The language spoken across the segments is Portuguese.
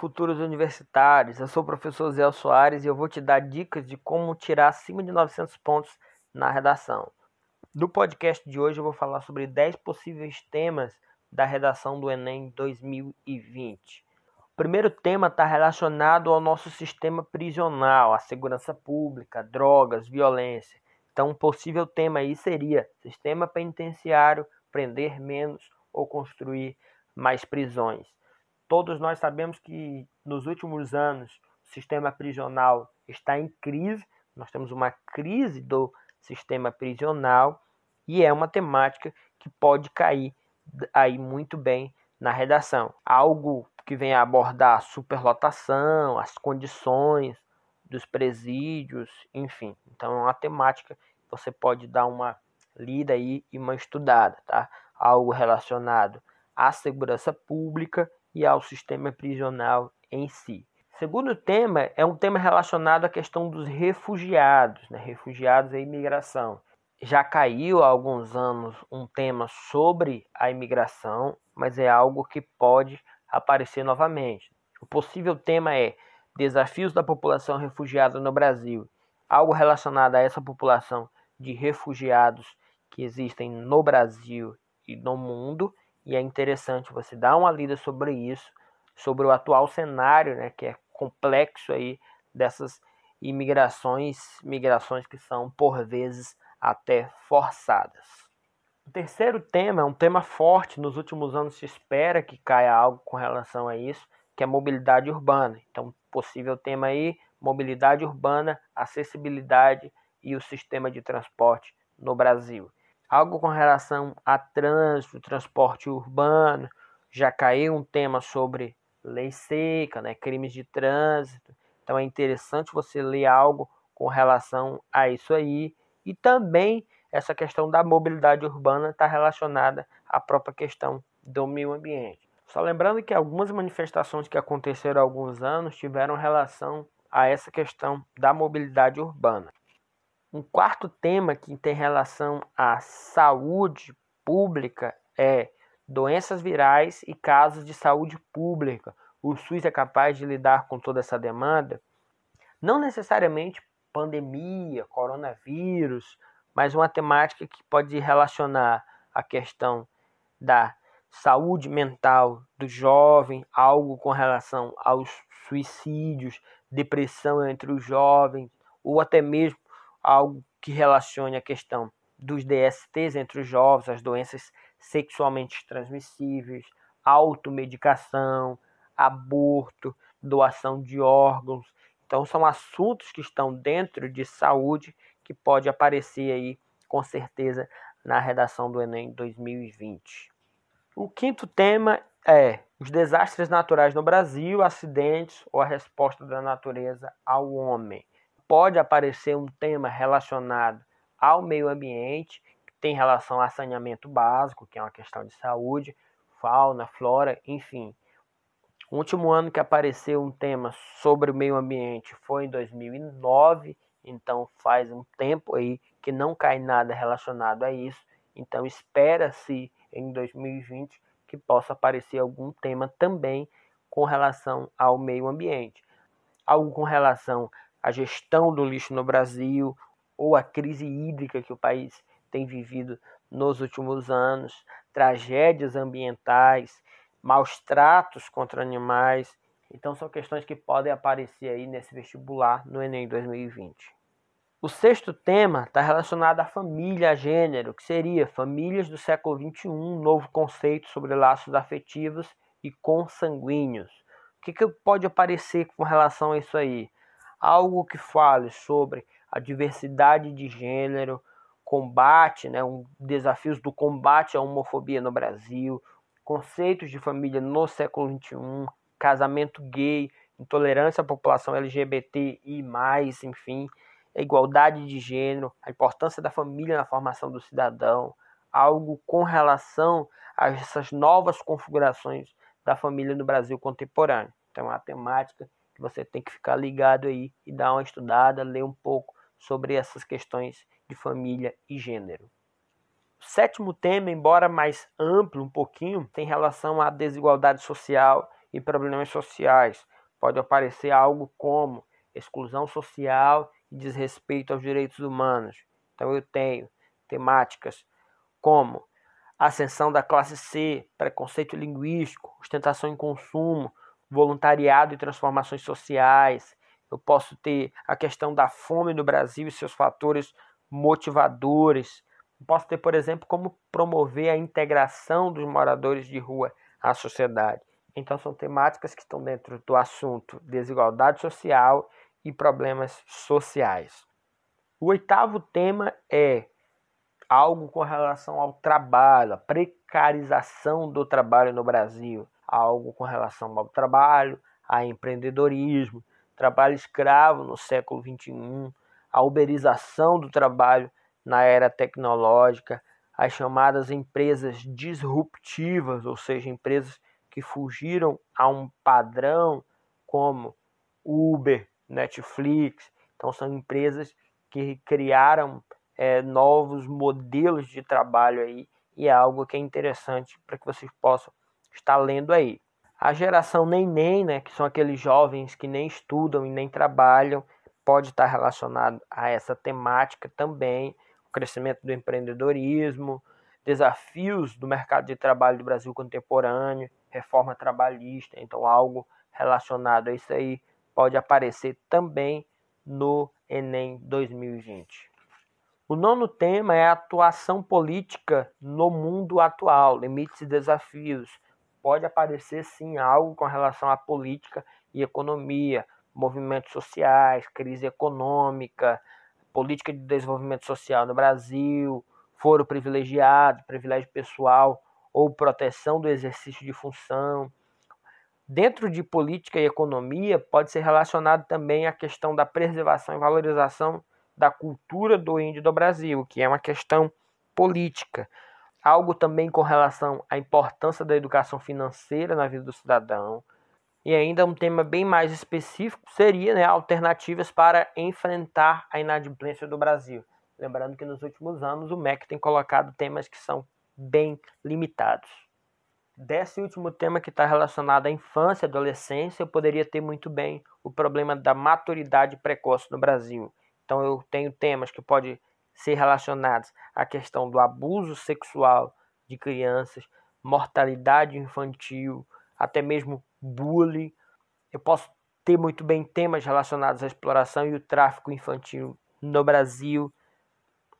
Futuros universitários. Eu sou o professor Zé Soares e eu vou te dar dicas de como tirar acima de 900 pontos na redação. No podcast de hoje eu vou falar sobre 10 possíveis temas da redação do Enem 2020. O primeiro tema está relacionado ao nosso sistema prisional, a segurança pública, drogas, violência. Então, um possível tema aí seria sistema penitenciário, prender menos ou construir mais prisões. Todos nós sabemos que nos últimos anos o sistema prisional está em crise, nós temos uma crise do sistema prisional e é uma temática que pode cair aí muito bem na redação. Algo que vem abordar a superlotação, as condições dos presídios, enfim. Então é uma temática que você pode dar uma lida aí e uma estudada, tá? Algo relacionado à segurança pública e ao sistema prisional em si. Segundo tema é um tema relacionado à questão dos refugiados, né? refugiados e imigração. Já caiu há alguns anos um tema sobre a imigração, mas é algo que pode aparecer novamente. O possível tema é desafios da população refugiada no Brasil, algo relacionado a essa população de refugiados que existem no Brasil e no mundo, e é interessante você dar uma lida sobre isso, sobre o atual cenário, né, que é complexo aí dessas imigrações, migrações que são por vezes até forçadas. O terceiro tema é um tema forte, nos últimos anos se espera que caia algo com relação a isso, que é mobilidade urbana. Então, possível tema aí, mobilidade urbana, acessibilidade e o sistema de transporte no Brasil algo com relação a trânsito, transporte urbano, já caiu um tema sobre lei seca, né, crimes de trânsito. Então é interessante você ler algo com relação a isso aí. E também essa questão da mobilidade urbana está relacionada à própria questão do meio ambiente. Só lembrando que algumas manifestações que aconteceram há alguns anos tiveram relação a essa questão da mobilidade urbana. Um quarto tema que tem relação à saúde pública é doenças virais e casos de saúde pública. O SUS é capaz de lidar com toda essa demanda? Não necessariamente pandemia, coronavírus, mas uma temática que pode relacionar a questão da saúde mental do jovem, algo com relação aos suicídios, depressão entre os jovens, ou até mesmo algo que relacione a questão dos DSTs entre os jovens, as doenças sexualmente transmissíveis, automedicação, aborto, doação de órgãos. Então são assuntos que estão dentro de saúde que pode aparecer aí com certeza na redação do Enem 2020. O quinto tema é os desastres naturais no Brasil, acidentes ou a resposta da natureza ao homem pode aparecer um tema relacionado ao meio ambiente, que tem relação a saneamento básico, que é uma questão de saúde, fauna, flora, enfim. O último ano que apareceu um tema sobre o meio ambiente foi em 2009, então faz um tempo aí que não cai nada relacionado a isso. Então espera-se em 2020 que possa aparecer algum tema também com relação ao meio ambiente. Algo com relação a gestão do lixo no Brasil ou a crise hídrica que o país tem vivido nos últimos anos, tragédias ambientais, maus tratos contra animais. Então são questões que podem aparecer aí nesse vestibular no Enem 2020. O sexto tema está relacionado à família, a gênero, que seria famílias do século XXI, novo conceito sobre laços afetivos e consanguíneos. O que, que pode aparecer com relação a isso aí? Algo que fale sobre a diversidade de gênero, combate, né, um, desafios do combate à homofobia no Brasil, conceitos de família no século XXI, casamento gay, intolerância à população LGBT e mais, enfim, a igualdade de gênero, a importância da família na formação do cidadão, algo com relação a essas novas configurações da família no Brasil contemporâneo. Então, é uma temática que você tem que ficar ligado aí e dar uma estudada, ler um pouco sobre essas questões de família e gênero. O sétimo tema, embora mais amplo um pouquinho, tem relação à desigualdade social e problemas sociais. Pode aparecer algo como exclusão social e desrespeito aos direitos humanos. Então eu tenho temáticas como ascensão da classe C, preconceito linguístico, ostentação em consumo, voluntariado e transformações sociais. Eu posso ter a questão da fome no Brasil e seus fatores motivadores. Eu posso ter, por exemplo, como promover a integração dos moradores de rua à sociedade. Então, são temáticas que estão dentro do assunto desigualdade social e problemas sociais. O oitavo tema é algo com relação ao trabalho, a precarização do trabalho no Brasil, algo com relação ao trabalho, a empreendedorismo, trabalho escravo no século XXI, a uberização do trabalho na era tecnológica, as chamadas empresas disruptivas, ou seja, empresas que fugiram a um padrão como Uber, Netflix. Então, são empresas que criaram é, novos modelos de trabalho aí e é algo que é interessante para que vocês possam estar lendo aí. A geração neném, né, que são aqueles jovens que nem estudam e nem trabalham, pode estar relacionado a essa temática também, o crescimento do empreendedorismo, desafios do mercado de trabalho do Brasil contemporâneo, reforma trabalhista, então algo relacionado a isso aí pode aparecer também no Enem 2020. O nono tema é a atuação política no mundo atual, limites e desafios. Pode aparecer sim algo com relação à política e economia, movimentos sociais, crise econômica, política de desenvolvimento social no Brasil, foro privilegiado, privilégio pessoal ou proteção do exercício de função. Dentro de política e economia, pode ser relacionado também a questão da preservação e valorização da cultura do índio do Brasil, que é uma questão política. Algo também com relação à importância da educação financeira na vida do cidadão. E ainda um tema bem mais específico seria né, alternativas para enfrentar a inadimplência do Brasil. Lembrando que nos últimos anos o MEC tem colocado temas que são bem limitados. Desse último tema que está relacionado à infância e adolescência, eu poderia ter muito bem o problema da maturidade precoce no Brasil. Então eu tenho temas que podem ser relacionados à questão do abuso sexual de crianças, mortalidade infantil, até mesmo bullying. Eu posso ter muito bem temas relacionados à exploração e o tráfico infantil no Brasil.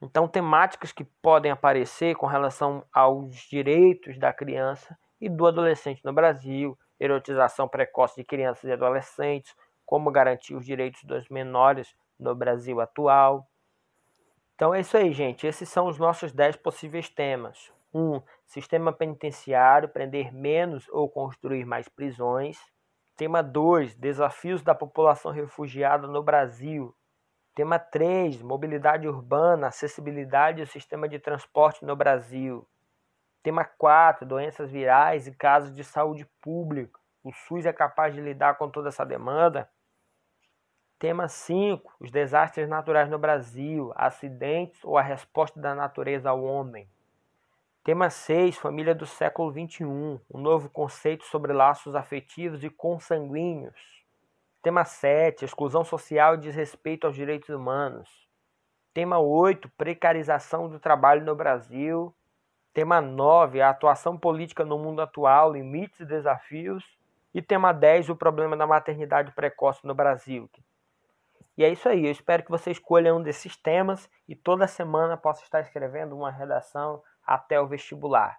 Então, temáticas que podem aparecer com relação aos direitos da criança e do adolescente no Brasil, erotização precoce de crianças e adolescentes, como garantir os direitos dos menores no Brasil atual. Então é isso aí, gente. Esses são os nossos 10 possíveis temas. 1. Um, sistema penitenciário, prender menos ou construir mais prisões. Tema 2. Desafios da população refugiada no Brasil. Tema 3: Mobilidade urbana, acessibilidade e o sistema de transporte no Brasil. Tema 4: Doenças virais e casos de saúde pública. O SUS é capaz de lidar com toda essa demanda? Tema 5: Os desastres naturais no Brasil, acidentes ou a resposta da natureza ao homem. Tema 6: Família do século XXI, um novo conceito sobre laços afetivos e consanguíneos. Tema 7, exclusão social e desrespeito aos direitos humanos. Tema 8, precarização do trabalho no Brasil. Tema 9, a atuação política no mundo atual, limites e desafios. E tema 10, o problema da maternidade precoce no Brasil. E é isso aí, eu espero que você escolha um desses temas e toda semana possa estar escrevendo uma redação até o vestibular.